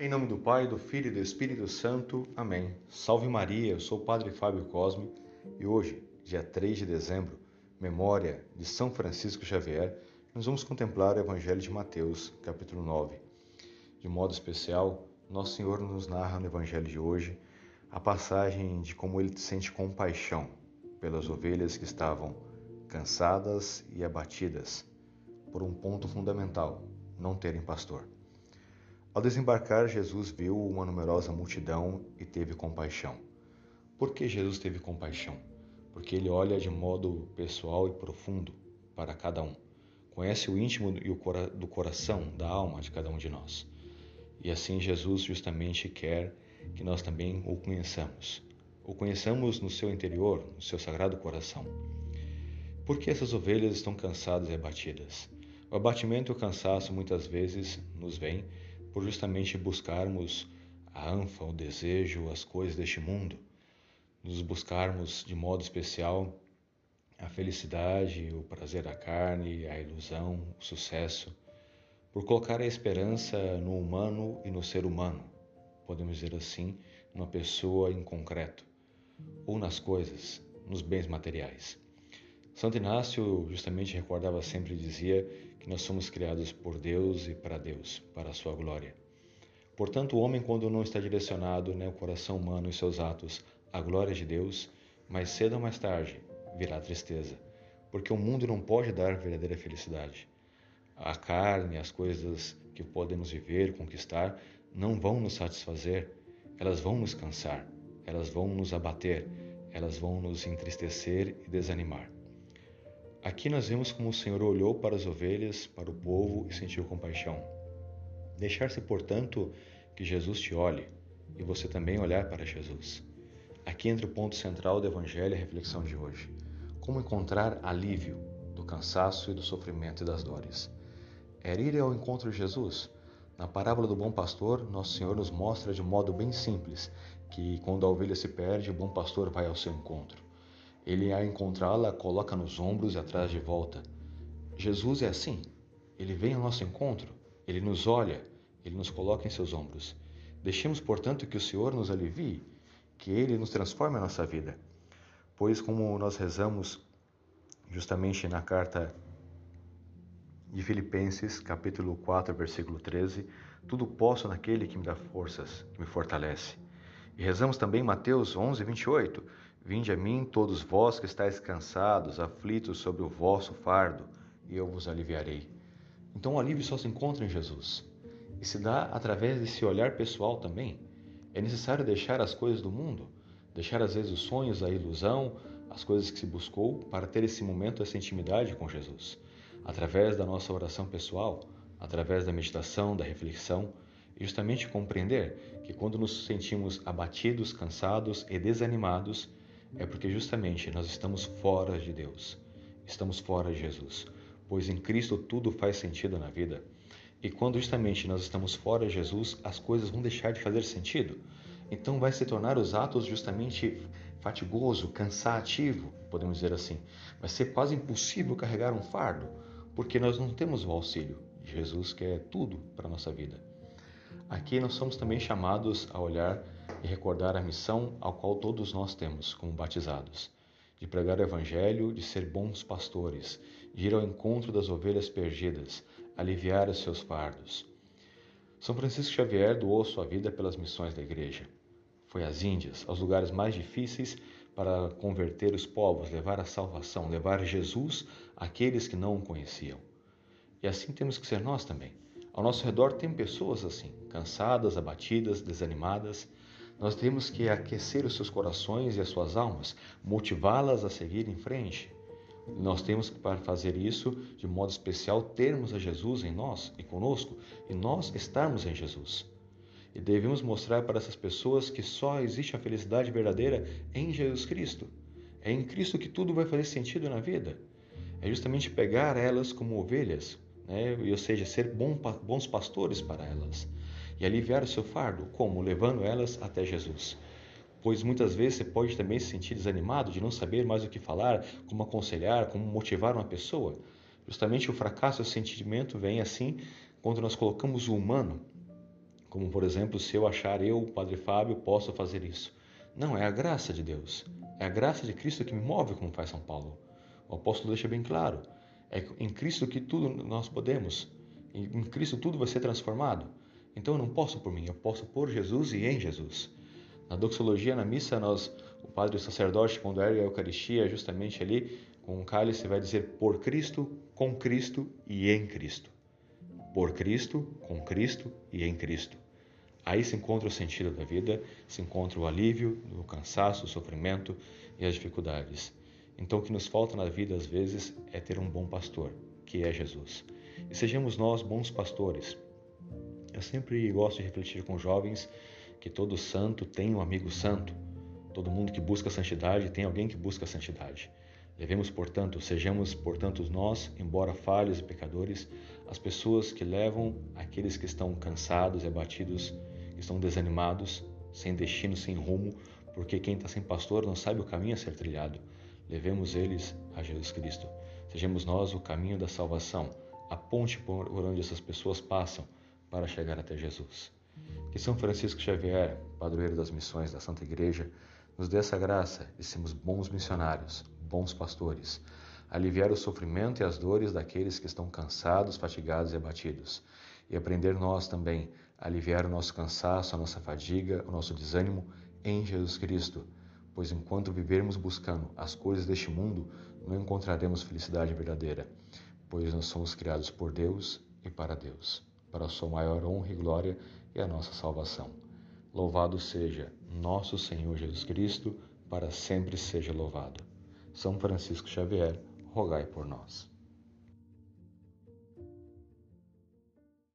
Em nome do Pai, do Filho e do Espírito Santo. Amém. Salve Maria, eu sou o Padre Fábio Cosme e hoje, dia 3 de dezembro, memória de São Francisco Xavier, nós vamos contemplar o Evangelho de Mateus, capítulo 9. De modo especial, Nosso Senhor nos narra no Evangelho de hoje a passagem de como ele sente compaixão pelas ovelhas que estavam cansadas e abatidas por um ponto fundamental: não terem pastor. Ao desembarcar, Jesus viu uma numerosa multidão e teve compaixão. Por que Jesus teve compaixão? Porque ele olha de modo pessoal e profundo para cada um. Conhece o íntimo do coração, da alma de cada um de nós. E assim Jesus justamente quer que nós também o conheçamos. O conheçamos no seu interior, no seu sagrado coração. Por que essas ovelhas estão cansadas e abatidas? O abatimento e o cansaço muitas vezes nos vêm por justamente buscarmos a ânfa, o desejo, as coisas deste mundo, nos buscarmos de modo especial a felicidade, o prazer da carne, a ilusão, o sucesso, por colocar a esperança no humano e no ser humano, podemos dizer assim, numa pessoa em concreto, ou nas coisas, nos bens materiais. Santo Inácio justamente recordava sempre e dizia que nós somos criados por Deus e para Deus, para a sua glória. Portanto, o homem, quando não está direcionado, né, o coração humano e seus atos, à glória de Deus, mais cedo ou mais tarde virá tristeza, porque o mundo não pode dar verdadeira felicidade. A carne, as coisas que podemos viver, conquistar, não vão nos satisfazer, elas vão nos cansar, elas vão nos abater, elas vão nos entristecer e desanimar. Aqui nós vemos como o Senhor olhou para as ovelhas, para o povo e sentiu compaixão. Deixar-se, portanto, que Jesus te olhe e você também olhar para Jesus. Aqui entra o ponto central do Evangelho e a reflexão de hoje. Como encontrar alívio do cansaço e do sofrimento e das dores. É ir ao encontro de Jesus. Na parábola do bom pastor, nosso Senhor nos mostra de modo bem simples que quando a ovelha se perde, o bom pastor vai ao seu encontro. Ele, a encontrá-la, coloca nos ombros e atrás de volta. Jesus é assim. Ele vem ao nosso encontro, ele nos olha, ele nos coloca em seus ombros. Deixemos, portanto, que o Senhor nos alivie, que ele nos transforme a nossa vida. Pois, como nós rezamos justamente na carta de Filipenses, capítulo 4, versículo 13, tudo posso naquele que me dá forças, que me fortalece. E rezamos também Mateus 11, 28, Vinde a mim, todos vós que estáis cansados, aflitos sobre o vosso fardo, e eu vos aliviarei. Então o alívio só se encontra em Jesus. E se dá através desse olhar pessoal também. É necessário deixar as coisas do mundo, deixar às vezes os sonhos, a ilusão, as coisas que se buscou para ter esse momento, essa intimidade com Jesus. Através da nossa oração pessoal, através da meditação, da reflexão, justamente compreender que quando nos sentimos abatidos, cansados e desanimados, é porque justamente nós estamos fora de Deus, estamos fora de Jesus, pois em Cristo tudo faz sentido na vida. E quando justamente nós estamos fora de Jesus, as coisas vão deixar de fazer sentido. Então vai se tornar os atos justamente fatigoso, cansativo, podemos dizer assim. Vai ser quase impossível carregar um fardo, porque nós não temos o auxílio de Jesus, que é tudo para a nossa vida. Aqui nós somos também chamados a olhar e recordar a missão ao qual todos nós temos como batizados, de pregar o Evangelho, de ser bons pastores, de ir ao encontro das ovelhas perdidas, aliviar os seus fardos. São Francisco Xavier doou sua vida pelas missões da Igreja. Foi às Índias, aos lugares mais difíceis, para converter os povos, levar a salvação, levar Jesus àqueles que não o conheciam. E assim temos que ser nós também. Ao nosso redor tem pessoas assim, cansadas, abatidas, desanimadas, nós temos que aquecer os seus corações e as suas almas, motivá-las a seguir em frente. Nós temos que, para fazer isso, de modo especial, termos a Jesus em nós e conosco, e nós estarmos em Jesus. E devemos mostrar para essas pessoas que só existe a felicidade verdadeira em Jesus Cristo. É em Cristo que tudo vai fazer sentido na vida. É justamente pegar elas como ovelhas, né? ou seja, ser bons pastores para elas e aliviar o seu fardo. Como? Levando elas até Jesus. Pois muitas vezes você pode também se sentir desanimado de não saber mais o que falar, como aconselhar, como motivar uma pessoa. Justamente o fracasso, o sentimento vem assim quando nós colocamos o humano Como, por exemplo, se eu achar eu, Padre Fábio, posso fazer isso. Não, é a graça de Deus. É a graça de Cristo que me move, como faz São Paulo. O apóstolo deixa bem claro. É em Cristo que tudo nós podemos. Em Cristo tudo vai ser transformado. Então eu não posso por mim, eu posso por Jesus e em Jesus. Na doxologia, na missa, nós, o padre o sacerdote, quando ergue a Eucaristia, justamente ali, com o cálice, vai dizer por Cristo, com Cristo e em Cristo. Por Cristo, com Cristo e em Cristo. Aí se encontra o sentido da vida, se encontra o alívio do cansaço, o sofrimento e as dificuldades. Então, o que nos falta na vida, às vezes, é ter um bom pastor, que é Jesus. E sejamos nós bons pastores. Eu sempre gosto de refletir com jovens que todo santo tem um amigo santo. Todo mundo que busca santidade tem alguém que busca santidade. Levemos, portanto, sejamos, portanto, nós, embora falhos e pecadores, as pessoas que levam aqueles que estão cansados e abatidos, que estão desanimados, sem destino, sem rumo, porque quem está sem pastor não sabe o caminho a ser trilhado. Levemos eles a Jesus Cristo. Sejamos nós o caminho da salvação, a ponte por onde essas pessoas passam para chegar até Jesus. Que São Francisco Xavier, padroeiro das missões da Santa Igreja, nos dê essa graça de sermos bons missionários, bons pastores, aliviar o sofrimento e as dores daqueles que estão cansados, fatigados e abatidos, e aprender nós também a aliviar o nosso cansaço, a nossa fadiga, o nosso desânimo em Jesus Cristo pois enquanto vivermos buscando as coisas deste mundo, não encontraremos felicidade verdadeira, pois nós somos criados por Deus e para Deus, para a sua maior honra e glória e a nossa salvação. Louvado seja nosso Senhor Jesus Cristo, para sempre seja louvado. São Francisco Xavier, rogai por nós.